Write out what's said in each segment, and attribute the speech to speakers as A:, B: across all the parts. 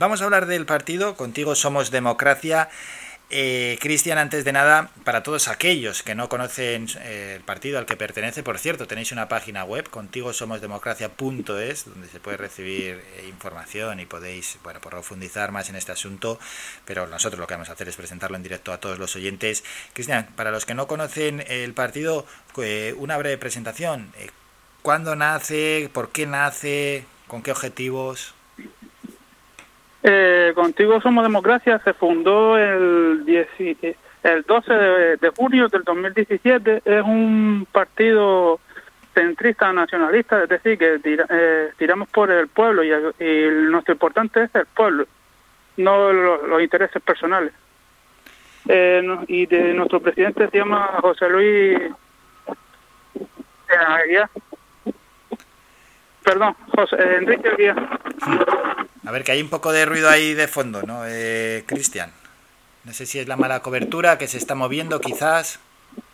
A: Vamos a hablar del partido, contigo somos democracia. Eh, Cristian, antes de nada, para todos aquellos que no conocen eh, el partido al que pertenece, por cierto, tenéis una página web, contigo somos democracia.es, donde se puede recibir eh, información y podéis bueno, profundizar más en este asunto, pero nosotros lo que vamos a hacer es presentarlo en directo a todos los oyentes. Cristian, para los que no conocen el partido, una breve presentación. ¿Cuándo nace? ¿Por qué nace? ¿Con qué objetivos?
B: Eh, Contigo Somos Democracia se fundó el, el 12 de, junio del 2017. Es un partido centrista nacionalista, es decir, que eh, tiramos por el pueblo y, nuestro importante es el pueblo, no los intereses personales. Eh, y de, nuestro presidente se llama José Luis Perdón, José, Enrique Guía.
A: A ver, que hay un poco de ruido ahí de fondo, ¿no, eh, Cristian? No sé si es la mala cobertura que se está moviendo, quizás.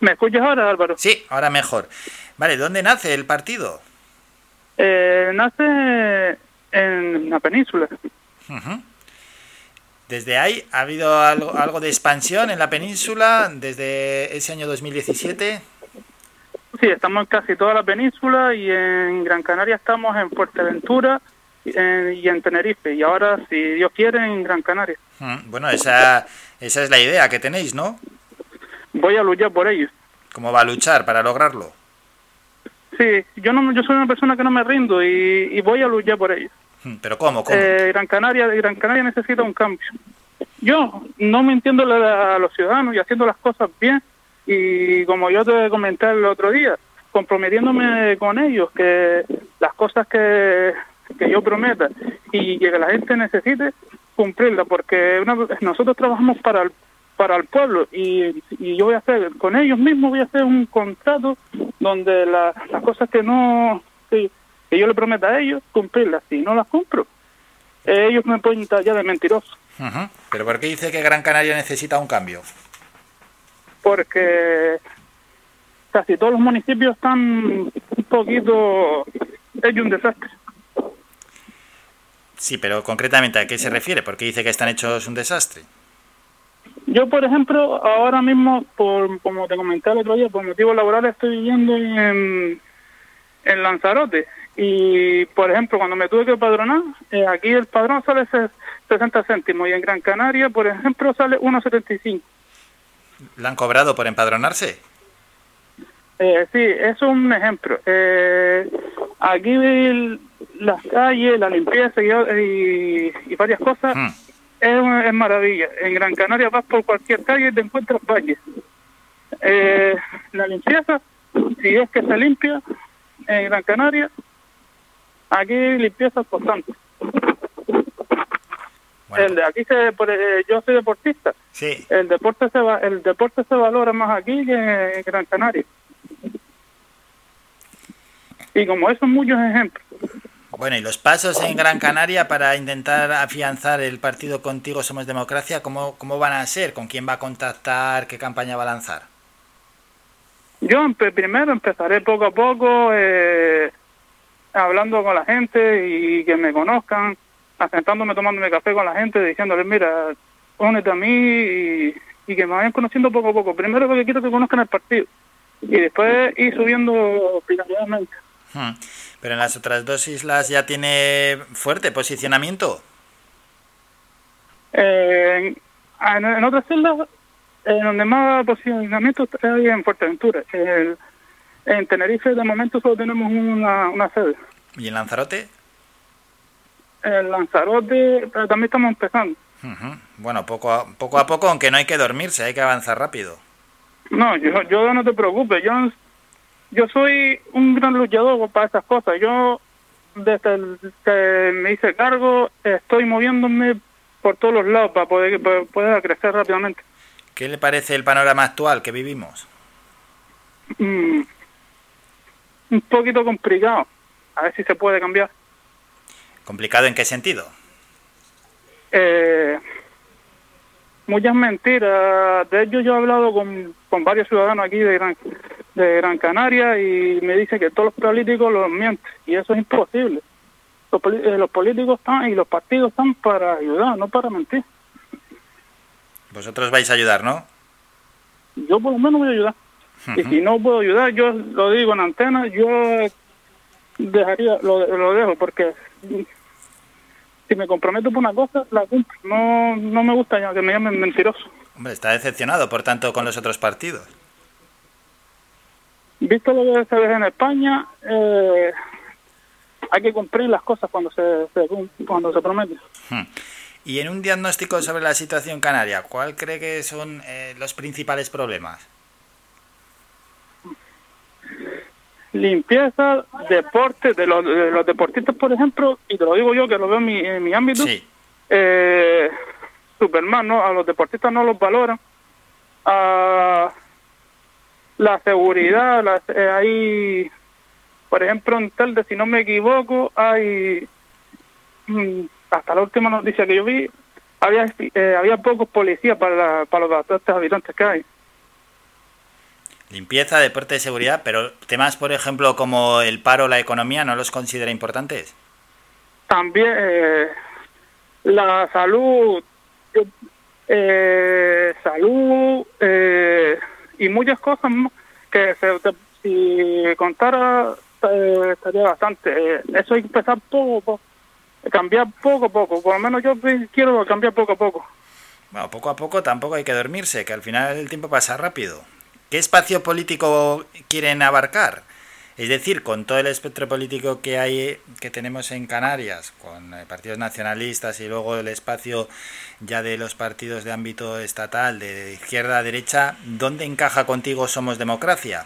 B: ¿Me escuchas ahora, Álvaro?
A: Sí, ahora mejor. Vale, ¿dónde nace el partido?
B: Eh, nace en la península.
A: Desde ahí ha habido algo, algo de expansión en la península desde ese año 2017.
B: Sí, estamos en casi toda la península y en Gran Canaria estamos en Fuerteventura y en Tenerife y ahora, si Dios quiere, en Gran Canaria.
A: Mm, bueno, esa, esa es la idea que tenéis, ¿no?
B: Voy a luchar por ello.
A: ¿Cómo va a luchar para lograrlo?
B: Sí, yo no, yo soy una persona que no me rindo y, voy a luchar por ello.
A: Mm, ¿Pero cómo? cómo?
B: Eh, Gran Canaria, Gran Canaria necesita un cambio. Yo no me entiendo a los ciudadanos y haciendo las cosas bien y como yo te comenté el otro día, comprometiéndome con ellos que las cosas que que yo prometa y que la gente necesite cumplirla, porque nosotros trabajamos para el, para el pueblo y, y, yo voy a hacer, con ellos mismos voy a hacer un contrato donde las cosas que no, que, yo le prometa a ellos, cumplirlas. Si no las cumplo, ellos me pueden ya de mentiroso.
A: ¿Pero por qué dice que Gran Canaria necesita un cambio?
B: Porque casi todos los municipios están un poquito hecho un desastre.
A: Sí, pero concretamente, ¿a qué se refiere? ¿Por qué dice que están hechos un desastre?
B: Yo, por ejemplo, ahora mismo, por, como te comenté el otro día, por motivos laborales estoy viviendo en, en Lanzarote. Y, por ejemplo, cuando me tuve que padronar, eh, aquí el padrón sale 60 céntimos y en Gran Canaria, por ejemplo, sale 1,75.
A: ¿Le han cobrado por empadronarse?
B: Eh, sí, es un ejemplo. Eh, aquí las calles, la limpieza y, varias cosas hmm. es, maravilla. En Gran Canaria vas por cualquier calle y te encuentras valles. Eh, la limpieza, si es que se limpia en Gran Canaria, aquí limpieza constante. El de aquí se, eh, yo soy deportista.
A: Sí.
B: El deporte se va, el deporte se valora más aquí que en Gran Canaria. Y como esos muchos ejemplos.
A: Bueno, y los pasos en Gran Canaria para intentar afianzar el partido Contigo Somos Democracia, ¿cómo, cómo van a ser? ¿Con quién va a contactar? ¿Qué campaña va a lanzar?
B: Yo primero empezaré poco a poco eh, hablando con la gente y que me conozcan, asentándome, tomándome café con la gente, diciéndoles, mira, únete a mí y, que me vayan conociendo poco a poco. Primero porque quiero que conozcan el partido y después ir subiendo prioritariamente.
A: Hmm. Pero en las otras dos islas ya tiene fuerte posicionamiento.
B: Eh, en, otras islas, en donde más posicionamiento está en Fuerteventura. en Tenerife, de momento, solo tenemos una, sede.
A: ¿Y en Lanzarote?
B: En Lanzarote también estamos empezando.
A: Bueno, poco a, poco a poco, aunque no hay que dormirse, hay que avanzar rápido.
B: No, yo, yo no te preocupes. Yo yo soy un gran luchador para esas cosas. Yo, desde que me hice cargo, estoy moviéndome por todos los lados para poder, poder crecer rápidamente.
A: ¿Qué le parece el panorama actual que vivimos?
B: Mm, un poquito complicado. A ver si se puede cambiar.
A: ¿Complicado en qué sentido?
B: Eh, muchas mentiras. De hecho, yo he hablado con, con varios ciudadanos aquí de Gran, de Gran Canaria y me dice que todos los políticos los mienten y eso es imposible. Los, eh, los políticos están y los partidos están para ayudar, no para mentir.
A: Vosotros vais a ayudar, ¿no?
B: Yo por lo menos voy a ayudar. Y si no puedo ayudar, yo lo digo en antena, yo dejaría, lo, lo dejo, porque si me comprometo por una cosa, la cumplo. No, no me gusta ya que me llamen mentiroso.
A: Hombre, está decepcionado, por tanto, con los otros partidos.
B: Visto lo que se ve en España, eh, hay que cumplir las cosas cuando se, se cuando se promete.
A: Hmm. Y en un diagnóstico sobre la situación canaria, ¿cuál cree que son eh, los principales problemas?
B: limpieza, deporte, de los, de los deportistas, por ejemplo, y te lo digo yo que lo veo en mi, en mi ámbito, eh, Superman, ¿no? A los deportistas no los valoran. A la seguridad, la, eh, hay, por ejemplo, en Telde, si no me equivoco, hay, mm, hasta la última noticia que yo vi, había, eh, había pocos policías para, para los habitantes que hay.
A: Limpieza, deporte de seguridad, pero temas, por ejemplo, como el paro, la economía, ¿no los considera importantes?
B: También eh, la salud, eh, salud eh, y muchas cosas que si contara estaría bastante. eso hay que empezar poco, poco, cambiar poco a poco. Por lo menos yo quiero cambiar poco a poco.
A: Bueno, poco a poco tampoco hay que dormirse, que al final el tiempo pasa rápido. ¿Qué espacio político quieren abarcar? Es decir, con todo el espectro político que hay, que tenemos en Canarias, con eh, partidos nacionalistas y luego el espacio ya de los partidos de ámbito estatal, de izquierda a derecha, ¿dónde encaja contigo Somos Democracia?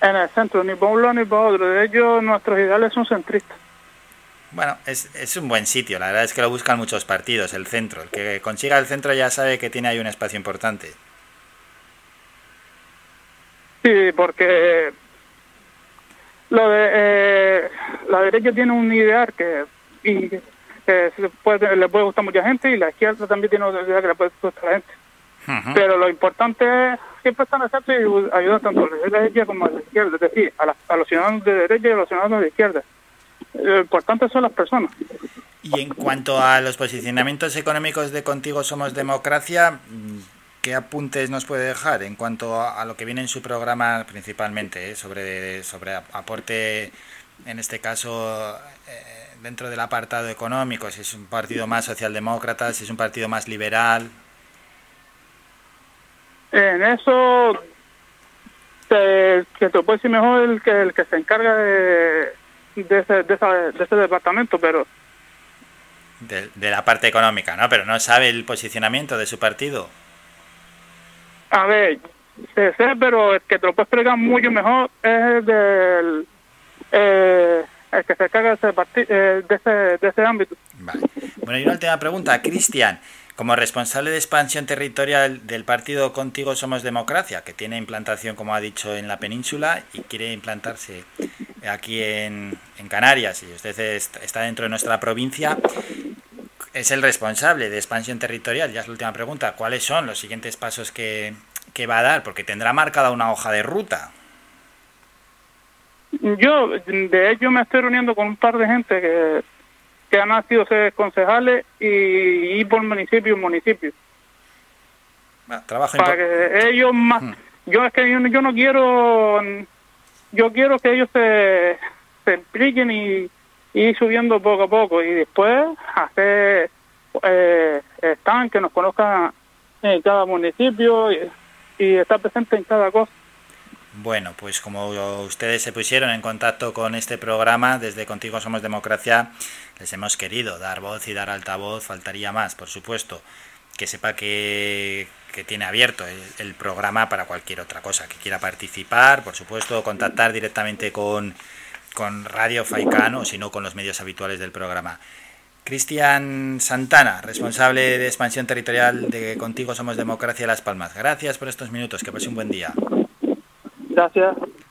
B: En el centro, ni por un lado ni por otro. De ellos, nuestros ideales son centristas.
A: Bueno, es, es un buen sitio, la verdad es que lo buscan muchos partidos, el centro. El que consiga el centro ya sabe que tiene ahí un espacio importante.
B: Sí, porque lo de eh, la derecha tiene un ideal que y que puede, le puede gustar a mucha gente y la izquierda también tiene una idea que le puede gustar a la gente. Pero lo importante es siempre estar el y ayudar tanto a la derecha como a la izquierda, es decir, a, a los ciudadanos de derecha y a los ciudadanos de izquierda. Lo importante son las personas.
A: Y en cuanto a los posicionamientos económicos de Contigo Somos Democracia, ¿Qué apuntes nos puede dejar en cuanto a, lo que viene en su programa principalmente, eh, sobre, sobre aporte, en este caso, eh, dentro del apartado económico, si es un partido más socialdemócrata, si es un partido más liberal?
B: En eso, que te puedo decir mejor el que, el que se encarga de, de, ese, de, de ese departamento, pero...
A: De, de la parte económica, ¿no? Pero no sabe el posicionamiento de su partido.
B: A ver, sé, pero el que te lo puede explicar mucho mejor es el del eh, que se carga ese eh, de, ese, de ese ámbito.
A: Vale. Bueno, y una última pregunta, Cristian. Como responsable de expansión territorial del partido Contigo Somos Democracia, que tiene implantación, como ha dicho, en la península y quiere implantarse aquí en, en Canarias, y usted está dentro de nuestra provincia, es el responsable de expansión territorial. Ya es la última pregunta. ¿Cuáles son los siguientes pasos que, va a dar? Porque tendrá marcada una hoja de ruta.
B: Yo, de hecho, me estoy reuniendo con un par de gente que, que han sido concejales y, y por municipio en municipio.
A: trabajo
B: Para que ellos más... Hmm. Yo es que yo, no quiero... Yo quiero que ellos se, se impliquen y ir subiendo poco a poco y después hacer eh, están que nos conozcan en cada municipio y, y estar presente en cada cosa.
A: Bueno, pues como ustedes se pusieron en contacto con este programa, desde Contigo Somos Democracia, les hemos querido dar voz y dar altavoz, faltaría más, por supuesto. Que sepa que, que tiene abierto el, programa para cualquier otra cosa, que quiera participar, por supuesto, contactar directamente con, con Radio Faicano, sino con los medios habituales del programa. Cristian Santana, responsable de expansión territorial de Contigo Somos Democracia Las Palmas. Gracias por estos minutos, que pase un buen día.
B: Gracias.